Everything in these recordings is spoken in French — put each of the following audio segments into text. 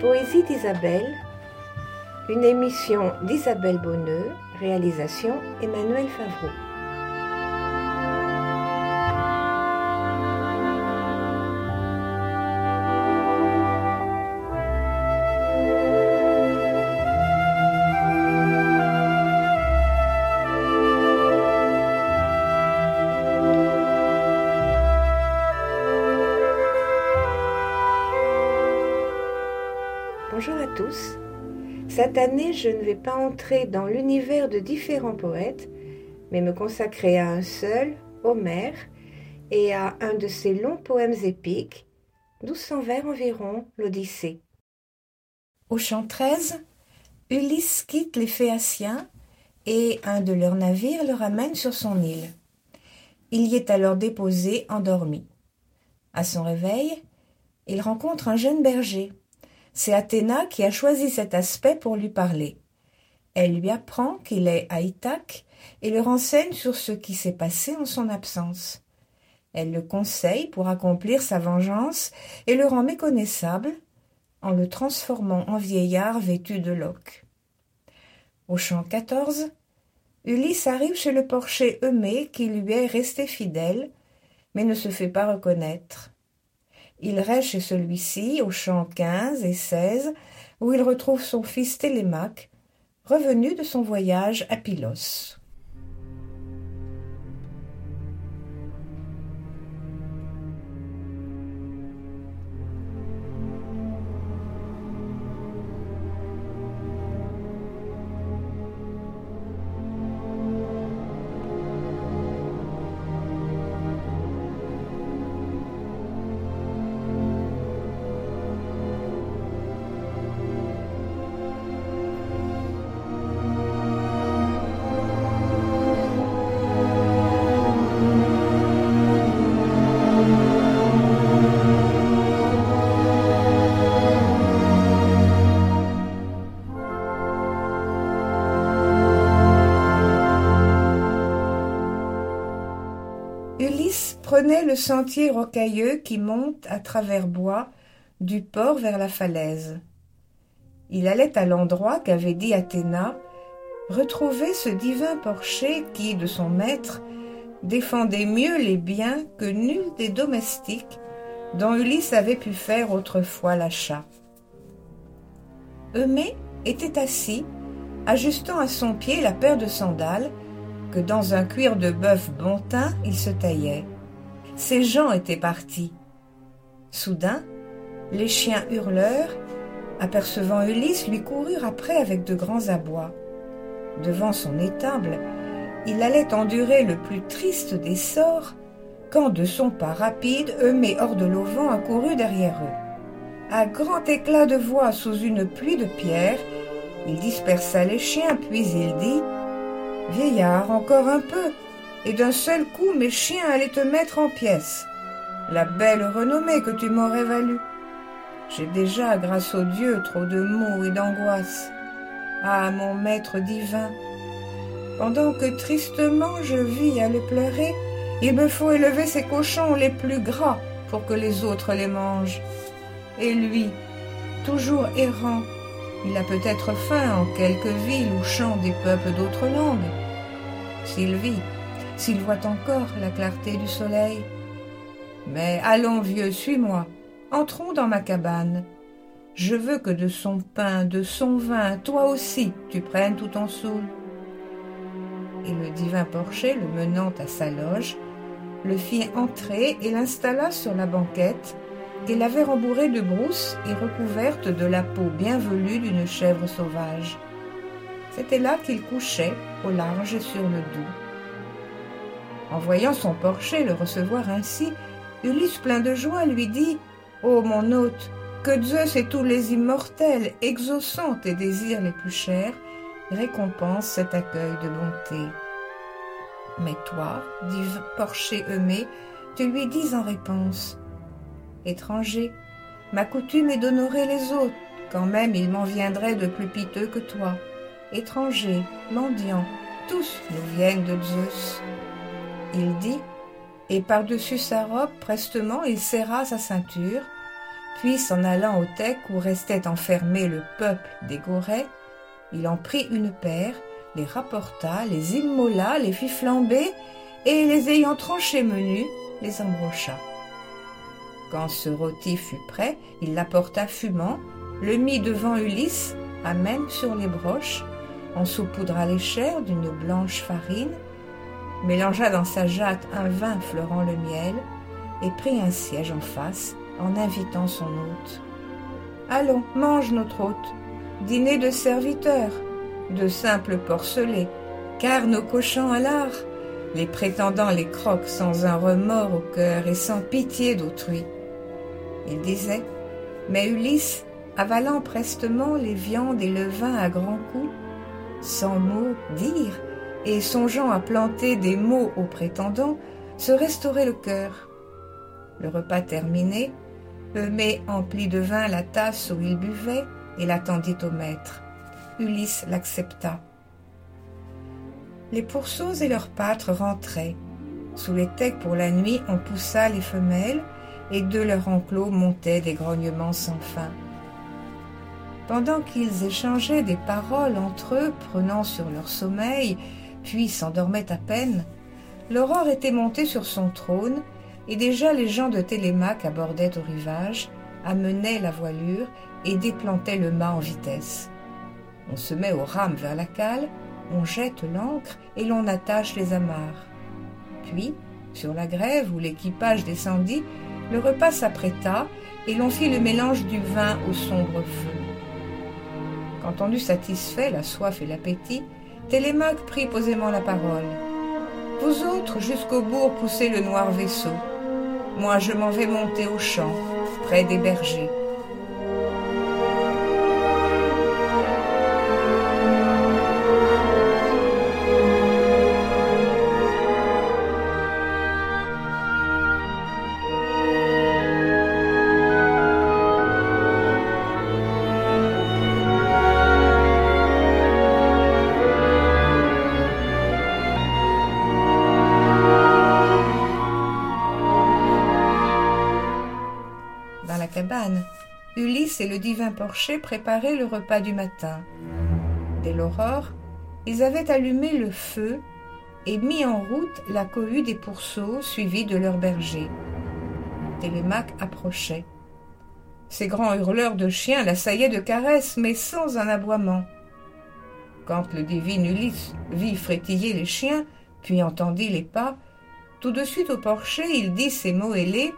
Poésie d'Isabelle, une émission d'Isabelle Bonneux, réalisation Emmanuel Favreau. Bonjour à tous. Cette année, je ne vais pas entrer dans l'univers de différents poètes, mais me consacrer à un seul, Homère, et à un de ses longs poèmes épiques, 1200 vers environ, l'Odyssée. Au chant 13, Ulysse quitte les Phéaciens et un de leurs navires le ramène sur son île. Il y est alors déposé, endormi. À son réveil, il rencontre un jeune berger c'est Athéna qui a choisi cet aspect pour lui parler. Elle lui apprend qu'il est à Ithaque et le renseigne sur ce qui s'est passé en son absence. Elle le conseille pour accomplir sa vengeance et le rend méconnaissable en le transformant en vieillard vêtu de loques. Au champ 14, Ulysse arrive chez le porcher Eumée qui lui est resté fidèle, mais ne se fait pas reconnaître. Il reste chez celui-ci au champ 15 et 16, où il retrouve son fils Télémaque, revenu de son voyage à Pylos. Le sentier rocailleux qui monte à travers bois du port vers la falaise. Il allait à l'endroit qu'avait dit Athéna, retrouver ce divin porcher qui, de son maître, défendait mieux les biens que nul des domestiques dont Ulysse avait pu faire autrefois l'achat. Eumée était assis, ajustant à son pied la paire de sandales que dans un cuir de bœuf bon teint il se taillait. Ses gens étaient partis. Soudain, les chiens hurleurs, apercevant Ulysse, lui coururent après avec de grands abois. Devant son étable, il allait endurer le plus triste des sorts, quand de son pas rapide, Eumée hors de l'auvent accourut derrière eux. À grand éclat de voix sous une pluie de pierres, il dispersa les chiens, puis il dit Vieillard, encore un peu, et d'un seul coup mes chiens allaient te mettre en pièces. La belle renommée que tu m'aurais value. J'ai déjà, grâce au Dieu, trop de maux et d'angoisse. Ah, mon maître divin, pendant que tristement je vis à le pleurer, il me faut élever ces cochons les plus gras pour que les autres les mangent. Et lui, toujours errant, il a peut-être faim en quelque ville où chantent des peuples d'autres langues. S'il vit, s'il voit encore la clarté du soleil. Mais allons, vieux, suis-moi. Entrons dans ma cabane. Je veux que de son pain, de son vin, toi aussi, tu prennes tout en saoul. Et le divin porcher, le menant à sa loge, le fit entrer et l'installa sur la banquette, qu'elle avait rembourrée de brousse et recouverte de la peau bien velue d'une chèvre sauvage. C'était là qu'il couchait, au large et sur le dos. En voyant son porcher le recevoir ainsi, Ulysse plein de joie lui dit Ô mon hôte, que Zeus et tous les immortels, exaucant tes désirs les plus chers, récompensent cet accueil de bonté. Mais toi, dit porcher Eumée, tu lui dis en réponse Étranger, ma coutume est d'honorer les autres, quand même il m'en viendrait de plus piteux que toi. Étranger, mendiant, tous nous viennent de Zeus. Il dit, et par-dessus sa robe, prestement, il serra sa ceinture, Puis, s'en allant au tec où restait enfermé le peuple des Gorets, il en prit une paire, les rapporta, les immola, les fit flamber, et les ayant tranchés menus, les embrocha. Quand ce rôti fut prêt, il l'apporta fumant, le mit devant Ulysse, à même sur les broches, en saupoudra les chairs d'une blanche farine, mélangea dans sa jatte un vin fleurant le miel, et prit un siège en face, en invitant son hôte. Allons, mange notre hôte, dîner de serviteurs, de simples porcelets, car nos cochons à l'art, les prétendants les croquent sans un remords au cœur et sans pitié d'autrui. Il disait, mais Ulysse, avalant prestement les viandes et le vin à grands coups, sans mots dire, et songeant à planter des mots aux prétendants, se restaurait le cœur. Le repas terminé, Eumée emplit de vin la tasse où il buvait et l'attendit au maître. Ulysse l'accepta. Les pourceaux et leurs pâtres rentraient. Sous les tecs pour la nuit, on poussa les femelles, et de leur enclos montaient des grognements sans fin. Pendant qu'ils échangeaient des paroles entre eux, prenant sur leur sommeil, puis s'endormaient à peine, l'aurore était montée sur son trône, et déjà les gens de Télémaque abordaient au rivage, amenaient la voilure et déplantaient le mât en vitesse. On se met aux rames vers la cale, on jette l'ancre et l'on attache les amarres. Puis, sur la grève où l'équipage descendit, le repas s'apprêta et l'on fit le mélange du vin au sombre feu. Quand on eut satisfait la soif et l'appétit, Télémaque prit posément la parole. Vous autres, jusqu'au bourg, poussez le noir vaisseau. Moi, je m'en vais monter au champ, près des bergers. Ulysse et le divin Porcher préparaient le repas du matin. Dès l'aurore, ils avaient allumé le feu et mis en route la cohue des pourceaux suivis de leurs bergers. Télémaque approchait. Ces grands hurleurs de chiens l'assaillaient de caresses, mais sans un aboiement. Quand le divin Ulysse vit frétiller les chiens, puis entendit les pas, tout de suite au porcher il dit ces mots ailés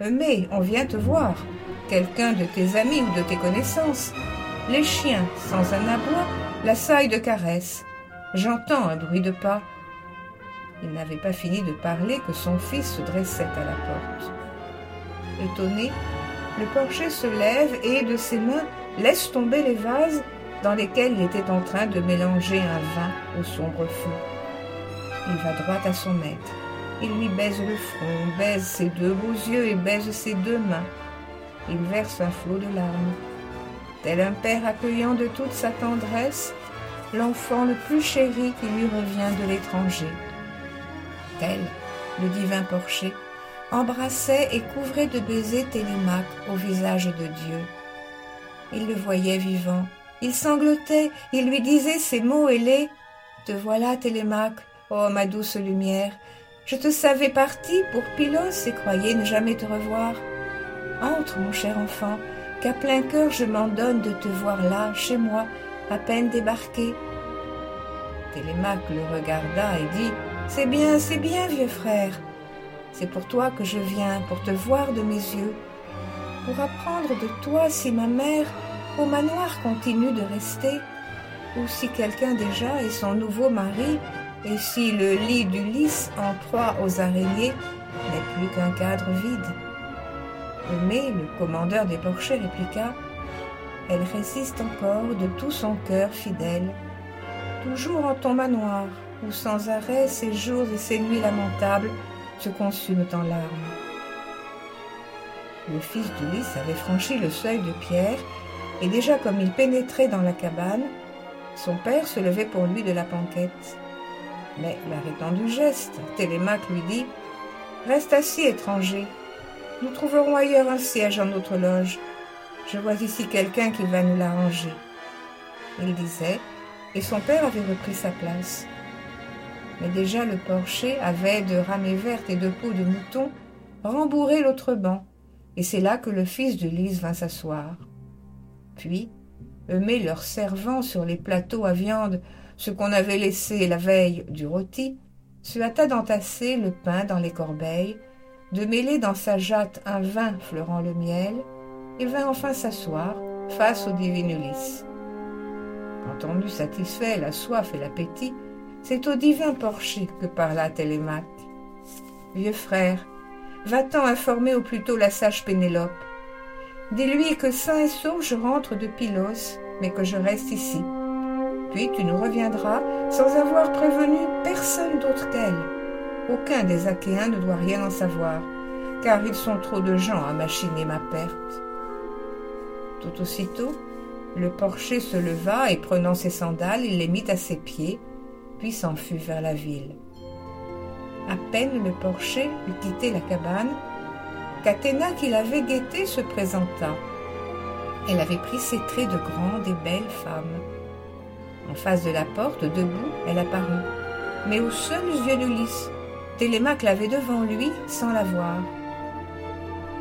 mais on vient te voir, quelqu'un de tes amis ou de tes connaissances. Les chiens, sans un aboi, la saille de caresse. J'entends un bruit de pas. Il n'avait pas fini de parler que son fils se dressait à la porte. Étonné, le porcher se lève et, de ses mains, laisse tomber les vases dans lesquels il était en train de mélanger un vin au sombre feu. Il va droit à son maître. Il lui baise le front, baise ses deux beaux yeux et baise ses deux mains. Il verse un flot de larmes. Tel un père accueillant de toute sa tendresse l'enfant le plus chéri qui lui revient de l'étranger. Tel, le divin porcher, embrassait et couvrait de baisers Télémaque au visage de Dieu. Il le voyait vivant, il sanglotait, il lui disait ces mots ailés. Te voilà, Télémaque, ô ma douce lumière, je te savais parti pour Pylos et croyais ne jamais te revoir. Entre, mon cher enfant, qu'à plein cœur je m'en donne de te voir là, chez moi, à peine débarqué. Télémaque le regarda et dit C'est bien, c'est bien, vieux frère. C'est pour toi que je viens, pour te voir de mes yeux, pour apprendre de toi si ma mère au manoir continue de rester, ou si quelqu'un déjà est son nouveau mari et si le lit d'Ulysse en proie aux araignées n'est plus qu'un cadre vide Mais le commandeur des porchers répliqua Elle résiste encore de tout son cœur fidèle, toujours en ton manoir, où sans arrêt ses jours et ses nuits lamentables se consument en larmes. Le fils d'Ulysse avait franchi le seuil de pierre, et déjà comme il pénétrait dans la cabane, son père se levait pour lui de la panquette. Mais l'arrêtant du geste, Télémaque lui dit Reste assis, étranger. Nous trouverons ailleurs un siège en notre loge. Je vois ici quelqu'un qui va nous l'arranger. Il disait, et son père avait repris sa place. Mais déjà le porcher avait, de ramée verte et de peau de mouton, rembourré l'autre banc, et c'est là que le fils de Lise vint s'asseoir. Puis, eux leur servant sur les plateaux à viande ce qu'on avait laissé la veille du rôti, se hâta d'entasser le pain dans les corbeilles, de mêler dans sa jatte un vin fleurant le miel, et vint enfin s'asseoir face au divin Ulysse. Quand on eut satisfait la soif et l'appétit, c'est au divin porcher que parla Télémaque. Vieux frère, va-t'en informer au plus tôt la sage Pénélope. Dis-lui que sain et sauf je rentre de Pylos, mais que je reste ici. Puis tu nous reviendras sans avoir prévenu personne d'autre qu'elle. Aucun des Achéens ne doit rien en savoir, car ils sont trop de gens à machiner ma perte. Tout aussitôt, le porcher se leva et prenant ses sandales, il les mit à ses pieds, puis s'enfuit vers la ville. À peine le porcher eut quitté la cabane, qu'Athéna qui l'avait guetté se présenta. Elle avait pris ses traits de grande et belle femme. En face de la porte, debout, elle apparut, mais aux seuls yeux d'Ulysse. Télémaque l'avait devant lui sans la voir.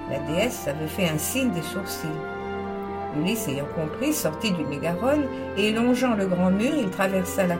La déesse avait fait un signe des sourcils. Ulysse, ayant compris, sortit du mégaron et, longeant le grand mur, il traversa la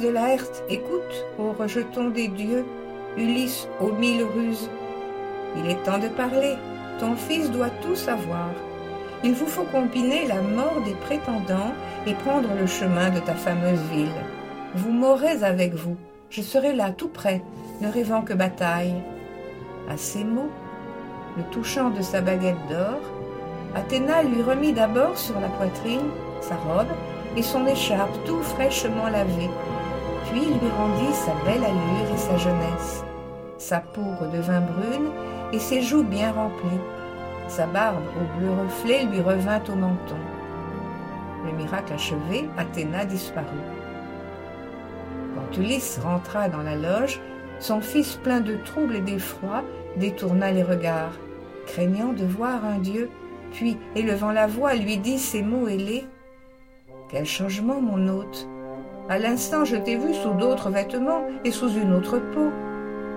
de Laerte, écoute, ô rejeton des dieux, Ulysse aux mille ruses. Il est temps de parler, ton fils doit tout savoir. Il vous faut combiner la mort des prétendants et prendre le chemin de ta fameuse ville. Vous m'aurez avec vous, je serai là tout près, ne rêvant que bataille. À ces mots, le touchant de sa baguette d'or, Athéna lui remit d'abord sur la poitrine sa robe et son écharpe tout fraîchement lavée, puis lui rendit sa belle allure et sa jeunesse. Sa peau redevint brune et ses joues bien remplies. Sa barbe au bleu reflet lui revint au menton. Le miracle achevé, Athéna disparut. Quand Ulysse rentra dans la loge, son fils plein de trouble et d'effroi détourna les regards, craignant de voir un dieu, puis, élevant la voix, lui dit ces mots ailés quel changement, mon hôte À l'instant, je t'ai vu sous d'autres vêtements et sous une autre peau.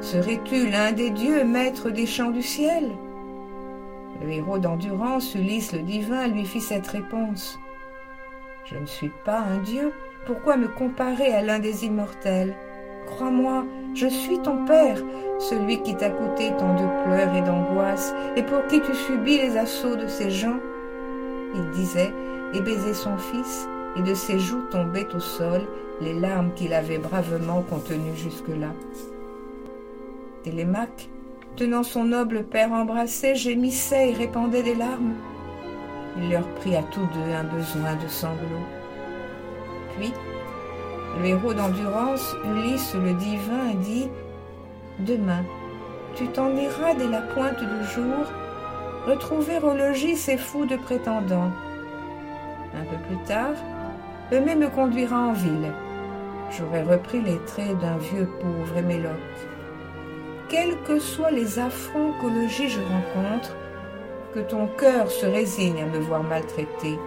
Serais-tu l'un des dieux, maître des champs du ciel? Le héros d'endurance, Ulysse le divin, lui fit cette réponse. Je ne suis pas un dieu, pourquoi me comparer à l'un des immortels? Crois-moi, je suis ton père, celui qui t'a coûté tant de pleurs et d'angoisses, et pour qui tu subis les assauts de ces gens. Il disait et baisait son fils, et de ses joues tombaient au sol les larmes qu'il avait bravement contenues jusque-là. Télémaque, tenant son noble père embrassé, gémissait et répandait des larmes. Il leur prit à tous deux un besoin de sanglots. Puis, le héros d'endurance, Ulysse le divin, dit Demain, tu t'en iras dès la pointe du jour, retrouver au logis ces fous de prétendants. Un peu plus tard, Eumée me conduira en ville. J'aurai repris les traits d'un vieux pauvre. Quels que soient les affronts qu'au logis je rencontre, que ton cœur se résigne à me voir maltraité.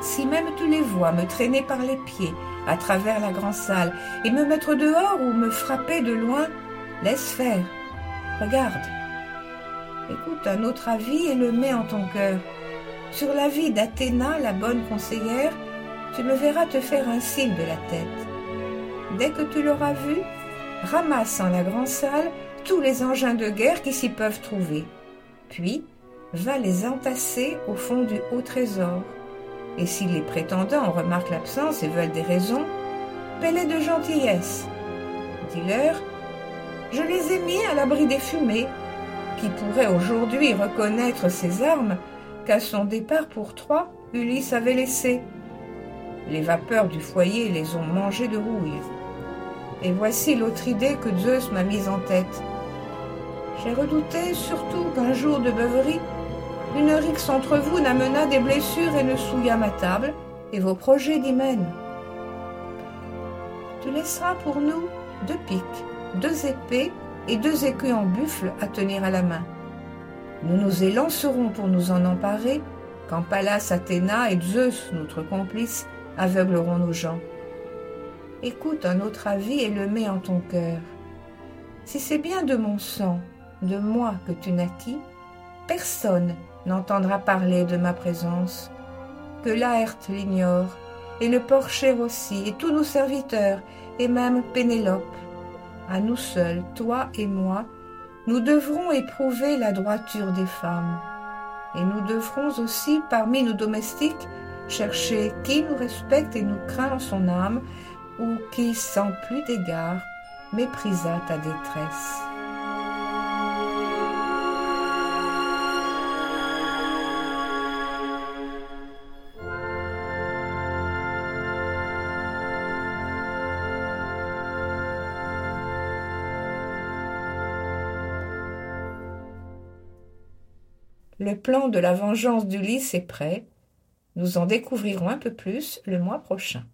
Si même tu les vois me traîner par les pieds à travers la grande salle et me mettre dehors ou me frapper de loin, laisse faire. Regarde. Écoute un autre avis et le mets en ton cœur. Sur la vie d'Athéna, la bonne conseillère, tu me verras te faire un signe de la tête. Dès que tu l'auras vu, ramasse en la grande salle tous les engins de guerre qui s'y peuvent trouver. Puis, va les entasser au fond du haut trésor. Et si les prétendants en remarquent l'absence et veulent des raisons, paie-les de gentillesse. Dis-leur Je les ai mis à l'abri des fumées. Qui pourrait aujourd'hui reconnaître ces armes qu'à son départ pour Troie, Ulysse avait laissées Les vapeurs du foyer les ont mangées de rouille. Et voici l'autre idée que Zeus m'a mise en tête. J'ai redouté surtout qu'un jour de beuverie, une rixe entre vous n'amena des blessures et ne souilla ma table et vos projets d'hymen. Tu laisseras pour nous deux piques, deux épées et deux écus en buffle à tenir à la main. Nous nous élancerons pour nous en emparer quand Pallas Athéna et Zeus, notre complice, aveugleront nos gens. Écoute un autre avis et le mets en ton cœur. Si c'est bien de mon sang, de moi que tu naquis, personne n'entendra parler de ma présence. Que Laerte l'ignore, et le porcher aussi, et tous nos serviteurs, et même Pénélope. À nous seuls, toi et moi, nous devrons éprouver la droiture des femmes. Et nous devrons aussi, parmi nos domestiques, chercher qui nous respecte et nous craint en son âme, ou qui, sans plus d'égard, méprisa ta détresse. Le plan de la vengeance d'Ulysse est prêt. Nous en découvrirons un peu plus le mois prochain.